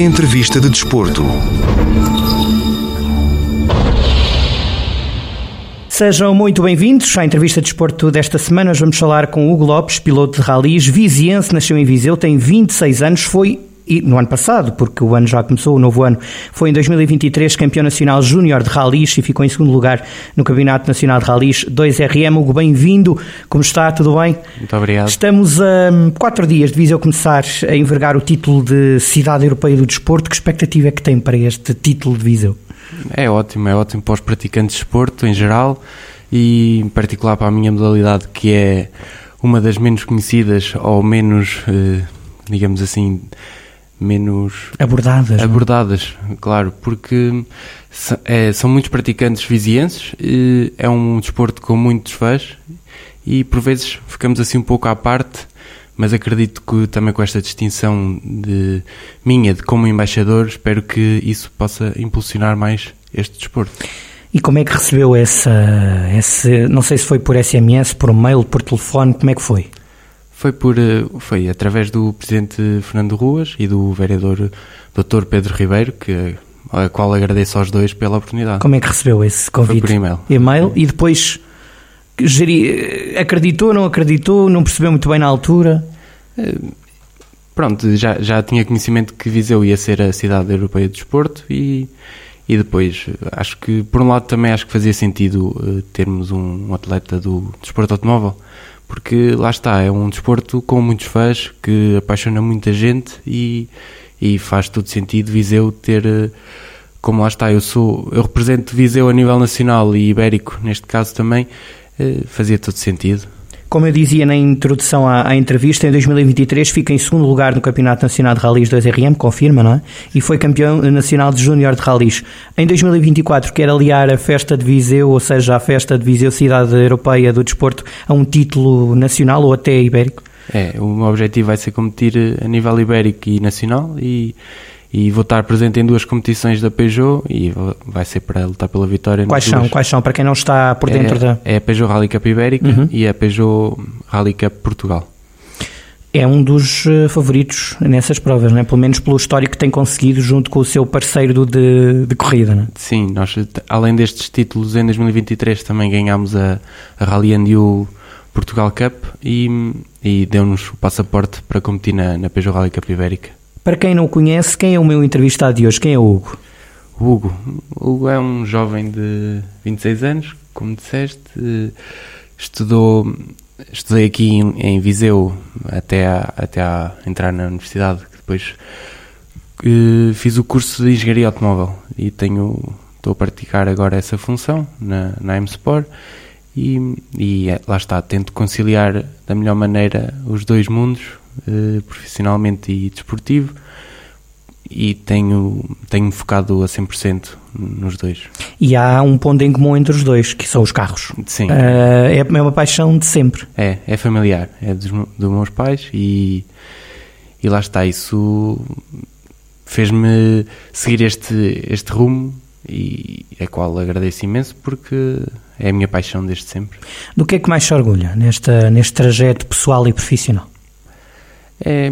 Entrevista de Desporto. Sejam muito bem-vindos à entrevista de desporto desta semana. Nós vamos falar com Hugo Lopes, piloto de ralis, viziense, nasceu em Viseu, tem 26 anos, foi no ano passado, porque o ano já começou, o novo ano, foi em 2023 campeão nacional júnior de ralis e ficou em segundo lugar no Campeonato Nacional de Ralis 2RM. Hugo, bem-vindo. Como está? Tudo bem? Muito obrigado. Estamos a quatro dias de Viseu começar a envergar o título de Cidade Europeia do Desporto. Que expectativa é que tem para este título de Viseu? É ótimo, é ótimo para os praticantes de desporto em geral e em particular para a minha modalidade que é uma das menos conhecidas ou menos, eh, digamos assim, menos abordadas. É? Abordadas, não? claro, porque é, são muitos praticantes vizienses, é um desporto com muitos fãs e por vezes ficamos assim um pouco à parte mas acredito que também com esta distinção de minha de como embaixador, espero que isso possa impulsionar mais este desporto. E como é que recebeu essa, esse, não sei se foi por SMS, por mail, por telefone, como é que foi? Foi por, eh, foi através do presidente Fernando Ruas e do vereador Dr. Pedro Ribeiro, que a qual agradeço aos dois pela oportunidade. Como é que recebeu esse convite? Foi por e-mail. E-mail e depois geri, acreditou, não acreditou, não percebeu muito bem na altura? Eh, pronto, já, já tinha conhecimento que Viseu ia ser a cidade europeia de desporto e, e depois acho que, por um lado, também acho que fazia sentido uh, termos um, um, atleta do desporto automóvel, porque lá está, é um desporto com muitos fãs que apaixona muita gente e, e faz todo sentido Viseu ter. Uh, como lá está, eu sou, eu represento Viseu a nível nacional e ibérico, neste caso também, fazia todo sentido. Como eu dizia na introdução à, à, entrevista, em 2023 fica em segundo lugar no Campeonato Nacional de Ralis 2RM, confirma, não é? E foi campeão nacional de Júnior de Ralis. Em 2024 quer aliar a festa de Viseu, ou seja, a festa de Viseu Cidade Europeia do Desporto, a um título nacional ou até ibérico? É, o meu objetivo vai ser competir a nível ibérico e nacional e e vou estar presente em duas competições da Peugeot e vai ser para lutar pela vitória. Quais são? Quais são? Para quem não está por dentro é, da. É a Peugeot Rally Cup Ibérica uhum. e a Peugeot Rally Cup Portugal. É um dos eh, favoritos nessas provas, né? pelo menos pelo histórico que tem conseguido junto com o seu parceiro de, de corrida. Né? Sim, nós além destes títulos em 2023 também ganhámos a, a Rally Andiu Portugal Cup e, e deu-nos o passaporte para competir na, na Peugeot Rally Cup Ibérica. Para quem não conhece, quem é o meu entrevistado de hoje? Quem é o Hugo? O Hugo. Hugo é um jovem de 26 anos, como disseste, estudou, estudei aqui em, em Viseu até a, até a entrar na universidade, depois uh, fiz o curso de Engenharia Automóvel e tenho, estou a praticar agora essa função na, na M-Sport e, e é, lá está, tento conciliar da melhor maneira os dois mundos, eh, profissionalmente e desportivo e tenho, tenho focado a 100% nos dois. E há um ponto em comum entre os dois, que são os carros. Sim. Uh, é uma paixão de sempre. É, é familiar, é dos, dos meus pais e, e lá está, isso fez-me seguir este, este rumo e a qual agradeço imenso porque é a minha paixão desde sempre. Do que é que mais se orgulha nesta, neste trajeto pessoal e profissional? É,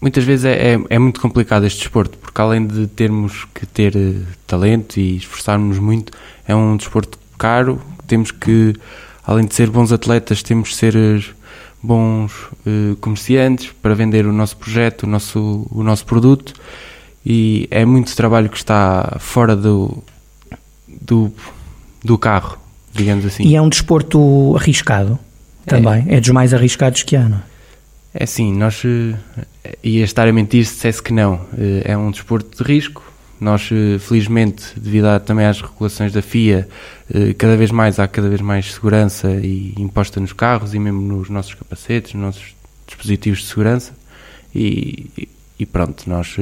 muitas vezes é, é, é, muito complicado este desporto, porque além de termos que ter uh, talento e esforçarmos muito, é um desporto caro, temos que, além de ser bons atletas, temos que ser uh, bons uh, comerciantes para vender o nosso projeto, o nosso, o nosso produto, e é muito trabalho que está fora do, do, do carro, digamos assim. E é um desporto arriscado também, é, é dos mais arriscados que há, não é? É assim, nós ia estar a mentir se dissesse que não. Uh, é um desporto de risco. Nós, uh, felizmente, devido a, também às regulações da FIA, cada vez mais há cada vez mais segurança e imposta nos carros e mesmo nos nossos capacetes, nos nossos dispositivos de segurança. E, e pronto, nós,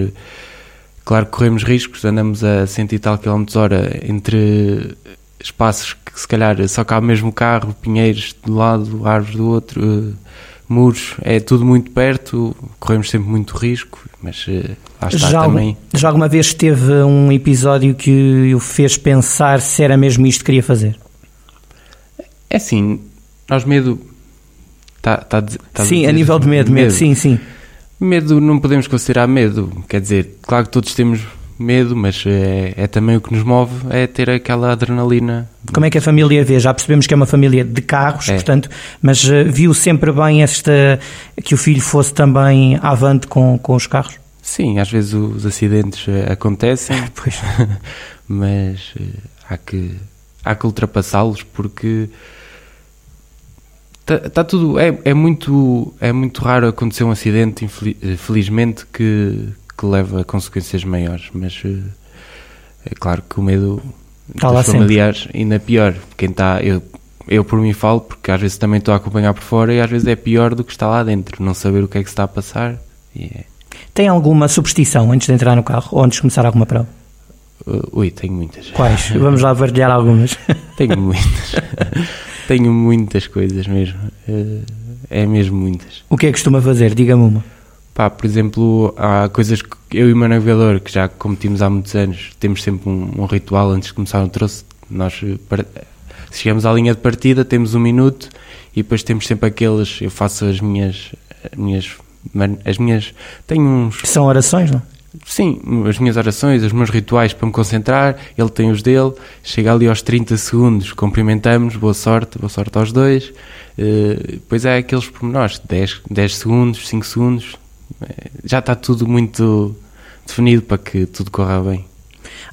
claro que corremos riscos, andamos a 100 e tal km hora entre espaços que se calhar só cabe mesmo carro, pinheiros de um lado, árvores do outro muros, é tudo muito perto, corremos sempre muito risco, mas uh, lá está já também. já alguma vez teve um episódio que o fez pensar se era mesmo isto que queria fazer? É assim, nós medo. Tá, tá, tá sim, a, a nível de medo, medo, sim, sim. Medo não podemos considerar medo, quer dizer, claro que todos temos medo, mas é, é, também o que nos move é ter aquela adrenalina. Como é que a família vê? Já percebemos que é uma família de carros, é. portanto, mas uh, viu sempre bem esta que o filho fosse também avante com, com os carros? Sim, às vezes os acidentes uh, acontecem, mas uh, há que há que ultrapassá-los porque Está tá tudo. É, é, muito, é muito raro acontecer um acidente, infelizmente, que, que leva a consequências maiores. Mas eh, é claro que o medo está dos familiares sempre. ainda é pior. Quem está. Eu, eu por mim falo, porque às vezes também estou a acompanhar por fora e às vezes é pior do que está lá dentro. Não saber o que é que se está a passar. É... Tem alguma superstição antes de entrar no carro ou antes de começar alguma prova? Uh, ui, tenho muitas. Quais? Vamos lá partilhar algumas. tenho muitas. tenho muitas coisas mesmo. Uh, é mesmo muitas. O que é que costuma fazer? Diga-me uma. Pá, por exemplo, há coisas que eu e o meu navegador, que já competimos há muitos anos, temos sempre um, um ritual antes de começar o troço. Nós chegamos à linha de partida, temos um minuto e depois temos sempre aqueles. Eu faço as minhas. As minhas, as minhas tenho uns. São orações, não? Sim, as minhas orações, os meus rituais para me concentrar, ele tem os dele, chega ali aos 30 segundos, cumprimentamos, boa sorte, boa sorte aos dois. Uh, depois é aqueles pormenores, 10, 10 segundos, 5 segundos, eh, já está tudo muito definido para que tudo corra bem.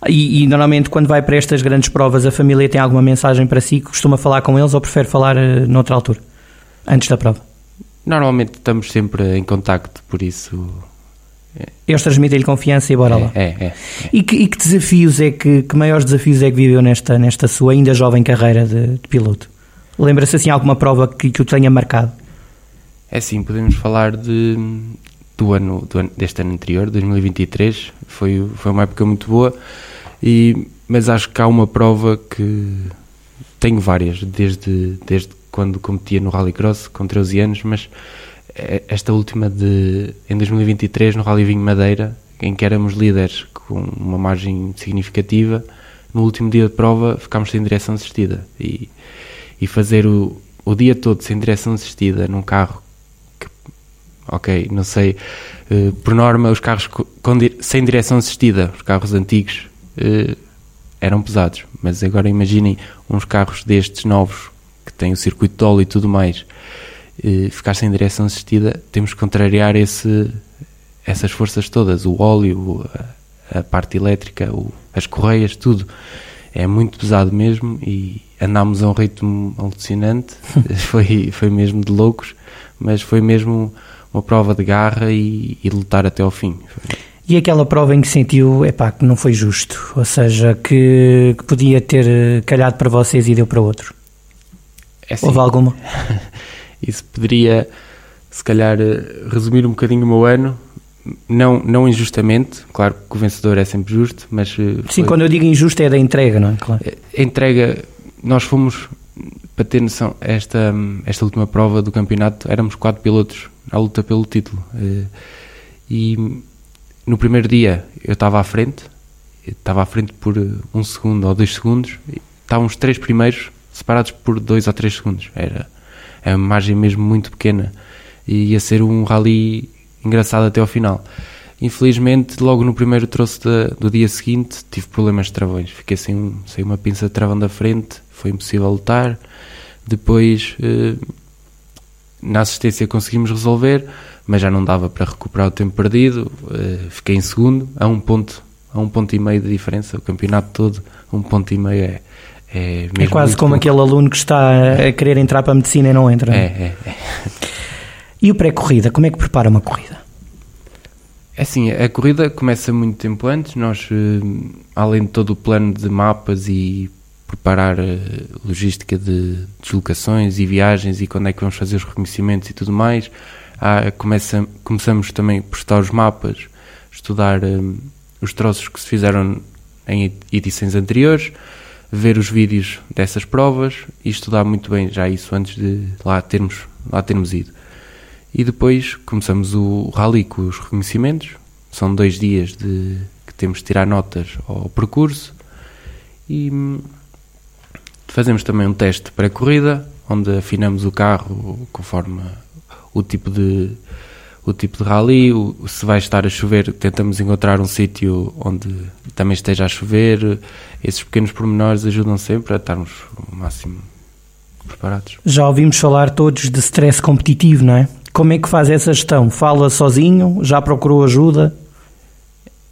E, e, normalmente quando vai para estas grandes provas a família tem alguma mensagem para si, costuma falar com eles ou prefere falar uh, noutra altura, antes da prova? Normalmente estamos sempre em contacto, por isso eles transmitem-lhe confiança e bora é, lá. É, é, é. E, que, e, que, desafios é que, que maiores desafios é que viveu nesta, nesta sua ainda jovem carreira de, de piloto? Lembra-se assim alguma prova que, que o tenha marcado? É sim, podemos falar de, do ano, do ano, deste ano anterior, 2023, foi, foi uma época muito boa, e, mas acho que há uma prova que tenho várias, desde, desde quando competia no Rallycross, com 13 anos, mas é, esta última de em 2023 no Rally Vinho Madeira, em que éramos líderes com uma margem significativa, no último dia de prova ficámos sem direção assistida. E, e fazer o, o dia todo sem direção assistida num carro ok, não sei, uh, por norma os carros com, sem direção assistida, os carros antigos uh, eram pesados, mas agora imaginem uns carros destes novos que têm o circuito de óleo e tudo mais ficar sem direção assistida, temos que contrariar esse, essas forças todas, o óleo, a, a parte elétrica, o, as correias, tudo. É muito pesado mesmo e andámos a um ritmo alucinante, foi, foi mesmo de loucos, mas foi mesmo uma prova de garra e, e lutar até ao fim. E aquela prova em que sentiu, epá, que não foi justo, ou seja, que, que podia ter calhado para vocês e deu para outros? É assim, Houve alguma? Isso poderia, se calhar, eh, resumir um bocadinho o meu ano, não, não injustamente, claro que o vencedor é sempre justo, mas. Eh, Sim, foi... quando eu digo injusto é da entrega, não é? Claro. A entrega, nós fomos, para ter noção, esta, esta última prova do campeonato, éramos quatro pilotos à luta pelo título. Eh, e no primeiro dia eu estava à frente, estava à frente por um segundo ou dois segundos, estavam os três primeiros separados por dois ou três segundos. Era é uma margem mesmo muito pequena e ia ser um rally engraçado até ao final. Infelizmente, logo no primeiro troço do dia seguinte, tive problemas de travões. Fiquei sem, sem uma pinça de travão da frente, foi impossível lutar. Depois, eh, na assistência conseguimos resolver, mas já não dava para recuperar o tempo perdido. Eh, fiquei em segundo, a um ponto, a um ponto e meio de diferença. O campeonato todo, um ponto e meio é, é, é quase como pouco. aquele aluno que está a querer entrar para a medicina e não entra. É, é, é. E o pré-corrida, como é que prepara uma corrida? É assim, a corrida começa muito tempo antes. Nós, eh, além de todo o plano de mapas e preparar a eh, logística de deslocações e viagens e quando é que vamos fazer os reconhecimentos e tudo mais, há, começa, começamos também por estudar os mapas, estudar um, eh, os troços que se fizeram em edições anteriores, ver os vídeos dessas provas e estudar muito bem já isso antes de lá termos, lá termos ido. E depois começamos o rally com os reconhecimentos. São dois dias de que temos de tirar notas ao percurso e hum, fazemos também um teste pré-corrida onde afinamos o carro conforme o tipo de o tipo de rally, o, se vai estar a chover, tentamos encontrar um sítio onde também esteja a chover. Esses pequenos pormenores ajudam sempre a estarmos o máximo preparados. Já ouvimos falar todos de stress competitivo, não é? Como é que faz essa gestão? Fala sozinho? Já procurou ajuda?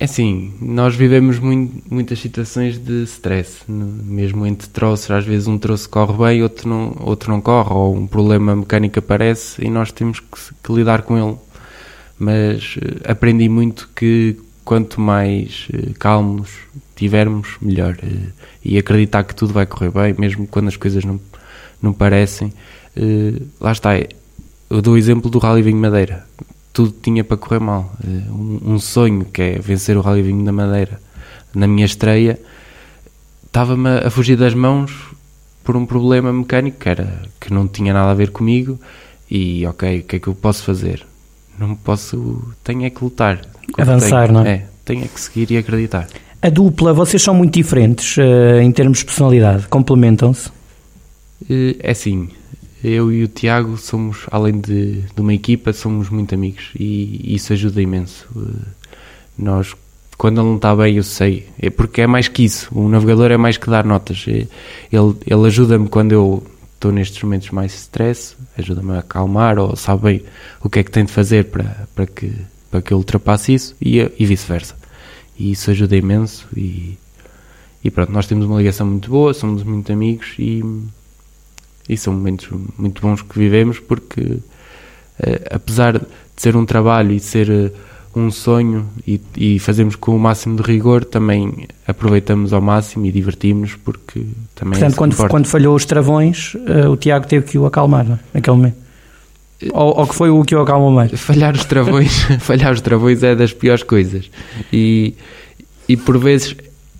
É assim, nós vivemos muito, muitas situações de stress, mesmo entre troços, às vezes um troço corre bem, outro não, outro não corre, ou um problema mecânico aparece e nós temos que, que lidar com ele. Mas uh, aprendi muito que quanto mais uh, calmos tivermos, melhor. Uh, e acreditar que tudo vai correr bem, mesmo quando as coisas não, não parecem. lá está, eu dou o exemplo do Rally Vinho Madeira tudo tinha para correr mal. Eh, um, sonho que é vencer o Rally Vinho da Madeira na minha estreia estava-me a fugir das mãos por um problema mecânico que, era, que não tinha nada a ver comigo. E ok, o que é que eu posso fazer? Não posso, tenho é que lutar. Avançar, tenho, não é? É, tenho é que seguir e acreditar. A dupla, vocês são muito diferentes uh, em termos de personalidade, complementam-se? Uh, é sim, eu e o Tiago somos, além de, de uma equipa, somos muito amigos e isso ajuda imenso. Eh, nós, quando ele não está bem, eu sei, é porque é mais que isso. O navegador é mais que dar notas. É, ele, ele ajuda-me quando eu estou nestes momentos mais stress, ajuda-me a acalmar ou sabe bem o que é que tem de fazer para, para, que, para que eu ultrapasse isso e, e vice-versa. E isso ajuda imenso e, e pronto, nós temos uma ligação muito boa, somos muito amigos e e são momentos muito bons que vivemos porque, uh, apesar de ser um trabalho e ser uh, um sonho e, e, fazemos com o máximo de rigor, também aproveitamos ao máximo e divertimos porque também Portanto, é quando, quando falhou os travões, uh, o Tiago teve que o acalmar, não? É? naquele momento. Ou, ou, que foi o que o acalmou mais? Falhar os travões, falhar os travões é das piores coisas. E, e por vezes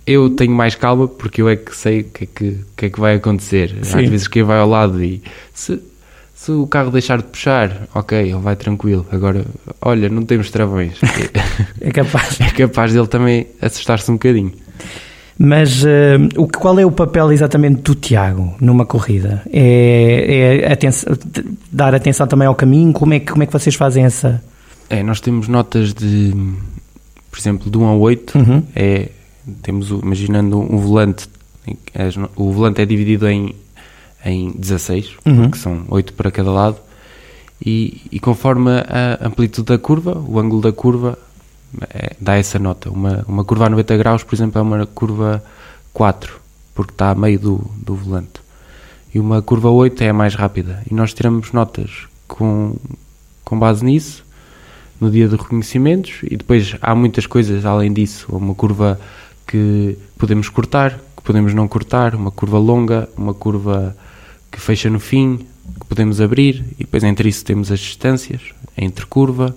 eu tenho mais calma porque eu é que sei o que, é que, que, é que vai acontecer. Sim. Às vezes quem vai ao lado e se, se o carro deixar de puxar, ok, ele vai tranquilo. Agora, olha, não temos travões. é capaz. É capaz dele também assustar-se um bocadinho. Mas uh, o, qual é o papel exatamente do Tiago numa corrida? É, é atenção, dar atenção também ao caminho? Como é, que, como é que vocês fazem essa. É, nós temos notas de, por exemplo, de 1 a 8, uhum. é temos, imaginando um volante, o volante é dividido em, em 16, uhum. que são 8 para cada lado, e, e, conforme a amplitude da curva, o ângulo da curva, é, dá essa nota. Uma, uma curva a 90 graus, por exemplo, é uma curva 4, porque está a meio do, do volante. E uma curva 8 é a mais rápida. E nós tiramos notas com, com base nisso, no dia de reconhecimentos, e depois há muitas coisas além disso. Uma curva que podemos cortar, que podemos não cortar, uma curva longa, uma curva que fecha no fim, que podemos abrir, e depois entre isso temos as distâncias, entre curva,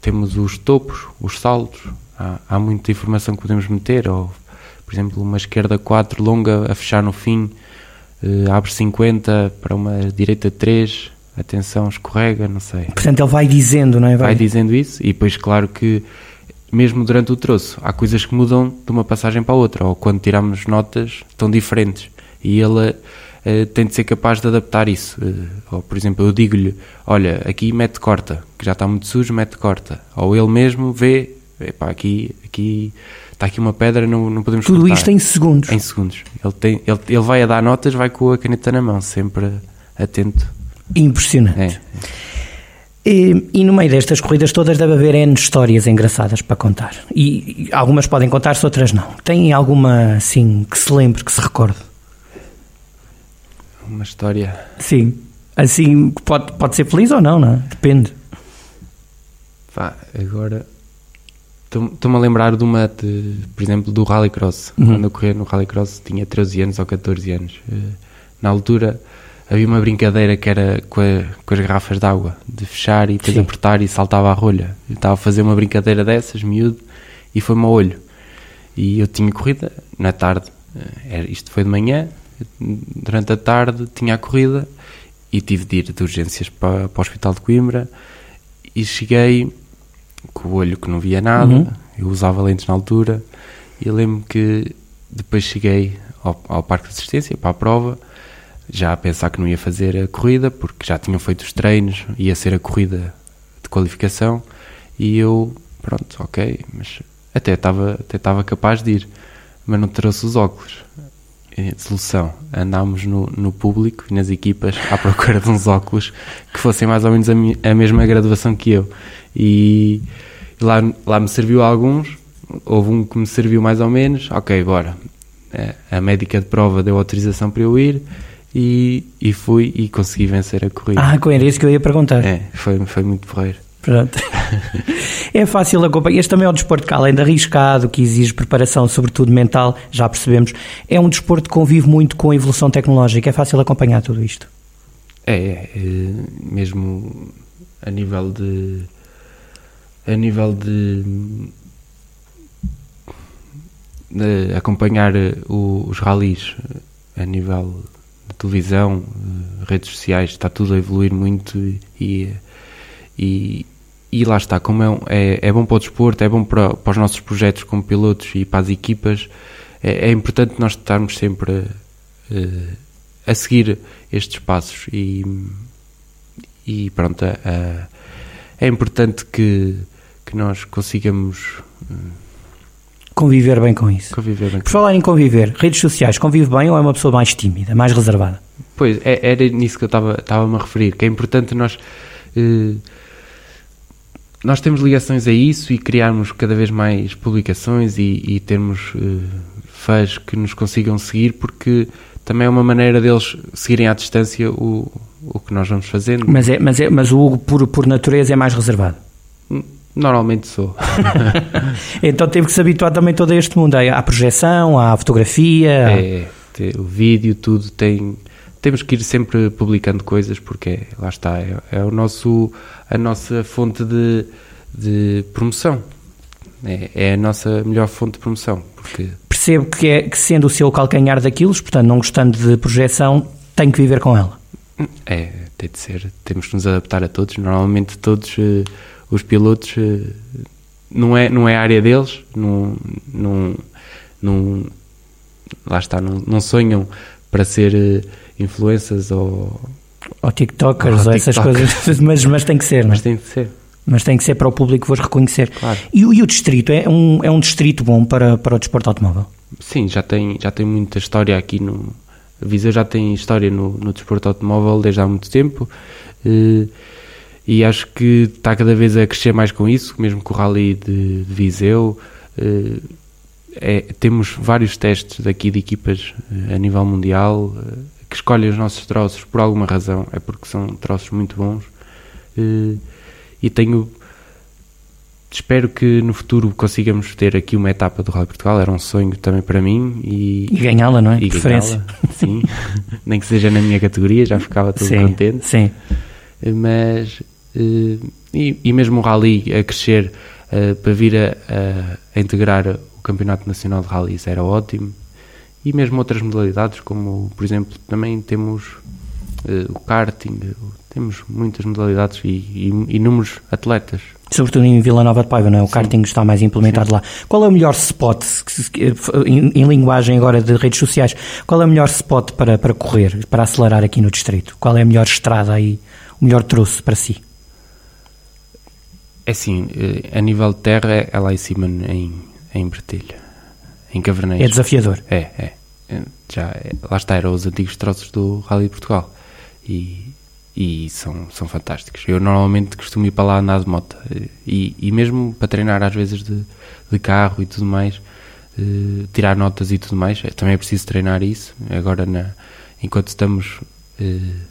temos os topos, os saltos, há, há muita informação que podemos meter, ou por exemplo uma esquerda 4 longa a fechar no fim, eh, abre 50 para uma direita 3, atenção, escorrega, não sei. Portanto, ele vai dizendo, não é? Vai, vai dizendo isso, e depois, claro que mesmo durante o troço, há coisas que mudam de uma passagem para a outra, ou quando tiramos notas, estão diferentes. E ele uh, tem de ser capaz de adaptar isso. Uh, ou, por exemplo, eu digo-lhe: Olha, aqui mete corta, que já está muito sujo, mete corta. Ou ele mesmo vê: Epá, aqui, aqui está aqui uma pedra, não, não podemos Tudo cortar. isto em segundos. Em segundos. Ele, tem, ele, ele vai a dar notas, vai com a caneta na mão, sempre atento. Impressionante. É. E, e, no meio destas corridas todas deve haver N histórias engraçadas para contar. E, e algumas podem contar-se, outras não. Tem alguma, assim, que se lembre, que se recorde? Uma história? Sim. Assim, pode, pode ser feliz ou não, não é? Depende. Pá, agora... Estou-me a lembrar de uma, de, por exemplo, do Rallycross. Uhum. Quando eu corria no Rallycross tinha 13 anos ou 14 anos. Eh, na altura havia uma brincadeira que era com, a, com as garrafas de água, de fechar e depois Sim. apertar e saltava a rolha. Eu estava a fazer uma brincadeira dessas, miúdo, e foi-me ao olho. E eu tinha corrida na tarde, eh, era, isto foi de manhã, durante a tarde tinha a corrida e tive de ir de urgências para, para o Hospital de Coimbra e cheguei com o olho que não via nada, uhum. eu usava lentes na altura e lembro que depois cheguei ao, ao parque de assistência para a prova já a pensar que não ia fazer a corrida, porque já tinham feito os treinos, ia ser a corrida de qualificação e eu, pronto, ok, mas até estava até capaz de ir, mas não trouxe os óculos. Solução, andámos no, no público e nas equipas à procura de uns óculos que fossem mais ou menos a, mi, a mesma graduação que eu. E lá, lá me serviu alguns, houve um que me serviu mais ou menos, ok, bora. A médica de prova deu autorização para eu ir e, e fui e consegui vencer a corrida. Ah, era isso que eu ia perguntar. É, foi, foi muito porreiro. Pronto. é fácil acompanhar. Este também é um desporto que, além de arriscado, que exige preparação, sobretudo mental, já percebemos, é um desporto que convive muito com a evolução tecnológica. É fácil acompanhar tudo isto. É, é, é mesmo a nível de. a nível de. de acompanhar o, os ralis a nível televisão, redes sociais, está tudo a evoluir muito e e, e lá está, como é, é, é, bom para o desporto, é bom para, para os nossos projetos como pilotos e para as equipas, é, é importante nós estarmos sempre a, a, seguir estes passos e, e pronto, a, é importante que, que nós consigamos conviver bem com isso. Conviver bem Por falar em conviver, redes sociais, convive bem ou é uma pessoa mais tímida, mais reservada? Pois, é, era nisso que eu estava, estava-me a referir, que é importante nós eh, nós temos ligações a isso e criarmos cada vez mais publicações e, e termos uh, fãs que nos consigam seguir, porque também é uma maneira deles seguirem à distância o, o que nós vamos fazendo. Mas, é, mas, é, mas o Hugo, por, por natureza, é mais reservado? Normalmente sou. então teve que se habituar também todo este mundo, à projeção, à fotografia. É, o vídeo, tudo tem. Temos que ir sempre publicando coisas porque lá está, é, é o nosso a nossa fonte de, de promoção. É, é, a nossa melhor fonte de promoção. Porque... Percebo que, é, que sendo o seu calcanhar daquilo, portanto, não gostando de projeção, tem que viver com ela. É, tem de ser. Temos que nos adaptar a todos. Normalmente, todos uh, os pilotos uh, não, é, não é a área deles, não, não, não, lá está, não, não sonham para ser uh, influencers ou ou TikTokers, ou, essas coisas, mas, mas tem que ser, Mas é? tem que ser. Mas tem que ser para o público vos reconhecer. Claro. E, e, o distrito é um, é um distrito bom para, para o desporto automóvel? Sim, já tem, já tem muita história aqui no. A Viseu já tem história no, no desporto automóvel desde há muito tempo eh, e acho que está cada vez a crescer mais com isso, mesmo com o Rally de, de Viseu. Eh, é, temos vários testes daqui de equipas eh, a nível mundial que escolhe os nossos troços por alguma razão, é porque são troços muito bons. E tenho. Espero que no futuro consigamos ter aqui uma etapa do Rally Portugal, era um sonho também para mim. E, e ganhá-la, não é? E Preferência. Sim, nem que seja na minha categoria, já ficava todo sim, contente. Sim. Mas. Eh, e, e mesmo o Rally a crescer para vir a, a, a integrar o Campeonato Nacional de Rallys era ótimo e mesmo outras modalidades, como por exemplo também temos uh, o karting, temos muitas modalidades e, e, inúmeros atletas. Sobretudo em Vila Nova de Paiva, não é? O Sim. karting está mais implementado Sim. lá. Qual é o melhor spot, em, em, linguagem agora de redes sociais, qual é o melhor spot para, para correr, para acelerar aqui no distrito? Qual é a melhor estrada aí, o melhor troço para si? É assim, eh, a nível de terra é lá em cima em, em Bertilha em Caverneiros. É desafiador. É, é. é já, é, lá está, eram os antigos troços do Rally de Portugal. E, e são, são fantásticos. Eu normalmente costumo ir para lá andar de moto. E, e mesmo para treinar às vezes de, de carro e tudo mais, uh, tirar notas e tudo mais, também é preciso treinar isso. Agora, na, enquanto estamos... Uh,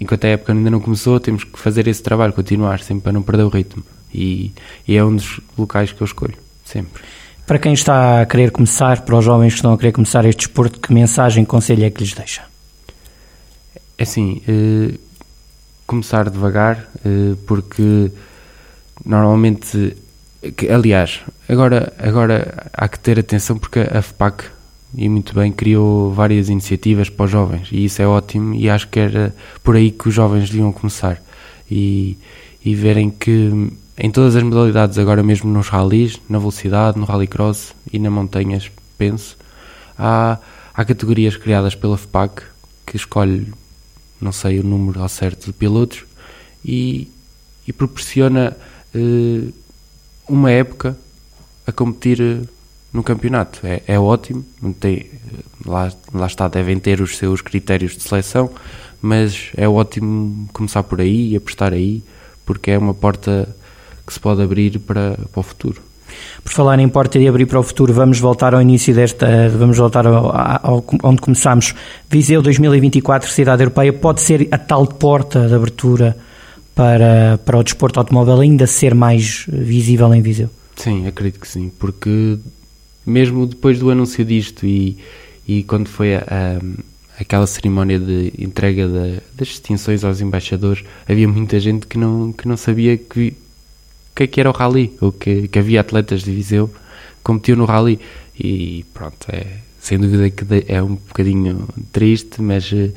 enquanto a época ainda não começou, temos que fazer esse trabalho, continuar sempre para não perder o ritmo. E, e é um dos locais que eu escolho, sempre. Para quem está a querer começar, para os jovens que estão a querer começar este desporto, que mensagem, conselho é que lhes deixa? É assim, eh, começar devagar, eh, porque normalmente, que, aliás, agora, agora há que ter atenção porque a FPAC, e muito bem, criou várias iniciativas para os jovens e isso é ótimo e acho que era por aí que os jovens deviam começar e, e verem que em todas as modalidades, agora mesmo nos rallies, na velocidade, no rallycross e na montanhas, penso, há, há categorias criadas pela FPAC que escolhe, não sei o número ao certo de pilotos e, e proporciona uh, uma época a competir uh, no campeonato. É, é ótimo, tem, lá, lá está, devem ter os seus critérios de seleção, mas é ótimo começar por aí e apostar aí, porque é uma porta que se pode abrir para, para o futuro. Por falar em porta de abrir para o futuro, vamos voltar ao início desta, vamos voltar ao, ao, onde começámos. Viseu 2024, Cidade Europeia, pode ser a tal porta de abertura para, para o desporto automóvel ainda ser mais visível em Viseu? Sim, acredito que sim, porque mesmo depois do anúncio disto e, e quando foi a, a, aquela cerimónia de entrega das distinções aos embaixadores, havia muita gente que não, que não sabia que que, é que era o rally, ou que, que havia atletas de Viseu competiam no rally. E pronto, é, sem dúvida que é um bocadinho triste, mas uh,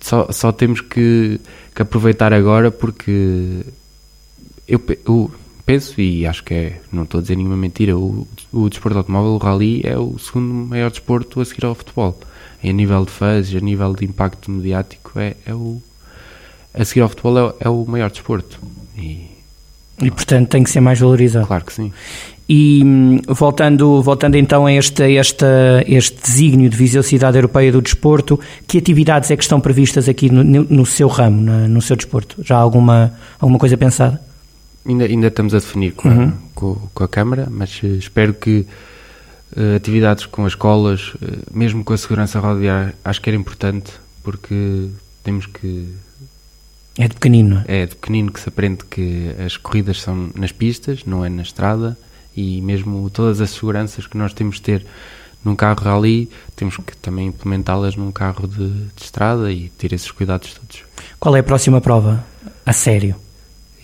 só, só temos que, que, aproveitar agora porque eu, eu, penso, e acho que é, não estou a dizer nenhuma mentira, o, o desporto automóvel, o rally, é o segundo maior desporto a seguir ao futebol. Em nível de fãs, a nível de impacto mediático, é, é o, a seguir ao futebol é, é o maior desporto. E, e portanto tem que ser mais valorizado. Claro que sim. E hum, voltando, voltando então a este, este, este desígnio de Viseu Cidade Europeia do Desporto, que atividades é que estão previstas aqui no, no seu ramo, no, no seu desporto? Já há alguma, alguma coisa pensada? Ainda, ainda estamos a definir com, uhum. a, com, com, a Câmara, mas eh, espero que uh, atividades com as escolas, uh, mesmo com a segurança rodoviária, acho que era importante, porque temos que é de pequenino. É? é de pequenino que se aprende que as corridas são nas pistas, não é na estrada, e mesmo todas as seguranças que nós temos de ter num carro rally, temos que também implementá-las num carro de, de, estrada e ter esses cuidados todos. Qual é a próxima prova? A sério?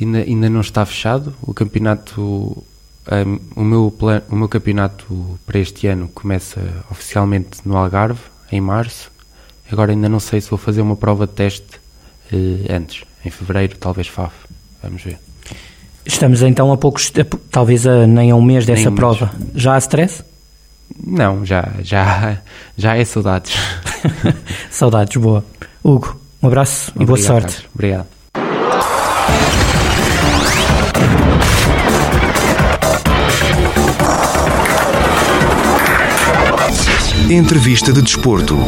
Ainda, ainda não está fechado. O campeonato, um, o, meu plan, o meu campeonato para este ano começa oficialmente no Algarve, em março. Agora ainda não sei se vou fazer uma prova de teste antes, em fevereiro, talvez FAF. Vamos ver. Estamos então a poucos, talvez a, nem a um mês dessa um prova. Mês. Já há stress? Não, já, já, já é saudades. saudades, boa. Hugo, um abraço Obrigado, e boa sorte. Carlos. Obrigado. Entrevista de desporto.